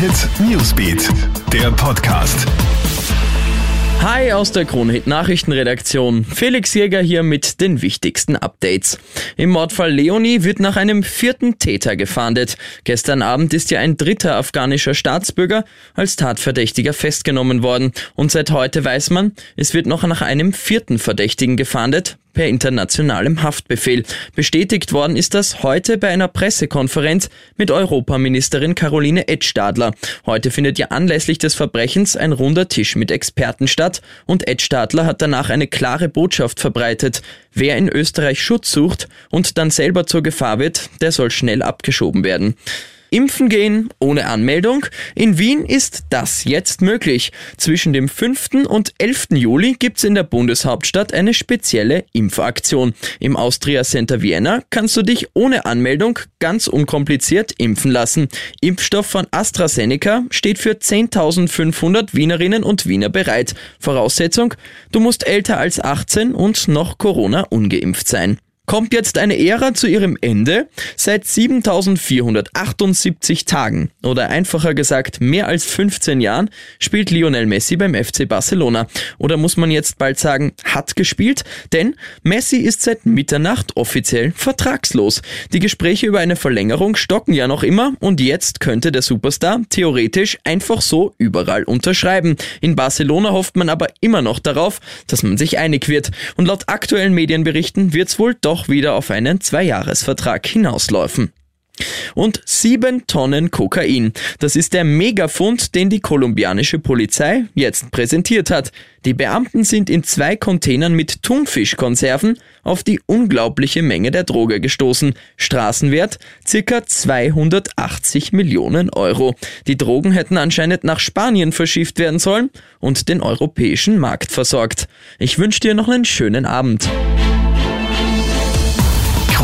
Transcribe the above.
Hit Newsbeat, der Podcast. Hi aus der Kronhit Nachrichtenredaktion. Felix Jäger hier mit den wichtigsten Updates. Im Mordfall Leonie wird nach einem vierten Täter gefahndet. Gestern Abend ist ja ein dritter afghanischer Staatsbürger als Tatverdächtiger festgenommen worden. Und seit heute weiß man, es wird noch nach einem vierten Verdächtigen gefahndet per internationalem Haftbefehl. Bestätigt worden ist das heute bei einer Pressekonferenz mit Europaministerin Caroline Edstadler. Heute findet ja anlässlich des Verbrechens ein runder Tisch mit Experten statt und Edstadler hat danach eine klare Botschaft verbreitet. Wer in Österreich Schutz sucht und dann selber zur Gefahr wird, der soll schnell abgeschoben werden. Impfen gehen ohne Anmeldung. In Wien ist das jetzt möglich. Zwischen dem 5. und 11. Juli gibt's in der Bundeshauptstadt eine spezielle Impfaktion. Im Austria Center Vienna kannst du dich ohne Anmeldung ganz unkompliziert impfen lassen. Impfstoff von AstraZeneca steht für 10.500 Wienerinnen und Wiener bereit. Voraussetzung, du musst älter als 18 und noch Corona ungeimpft sein kommt jetzt eine Ära zu ihrem Ende. Seit 7478 Tagen oder einfacher gesagt mehr als 15 Jahren spielt Lionel Messi beim FC Barcelona. Oder muss man jetzt bald sagen, hat gespielt? Denn Messi ist seit Mitternacht offiziell vertragslos. Die Gespräche über eine Verlängerung stocken ja noch immer und jetzt könnte der Superstar theoretisch einfach so überall unterschreiben. In Barcelona hofft man aber immer noch darauf, dass man sich einig wird. Und laut aktuellen Medienberichten wird es wohl doch auch wieder auf einen Zweijahresvertrag hinauslaufen. Und sieben Tonnen Kokain. Das ist der Megafund, den die kolumbianische Polizei jetzt präsentiert hat. Die Beamten sind in zwei Containern mit Thunfischkonserven auf die unglaubliche Menge der Droge gestoßen. Straßenwert circa 280 Millionen Euro. Die Drogen hätten anscheinend nach Spanien verschifft werden sollen und den europäischen Markt versorgt. Ich wünsche dir noch einen schönen Abend.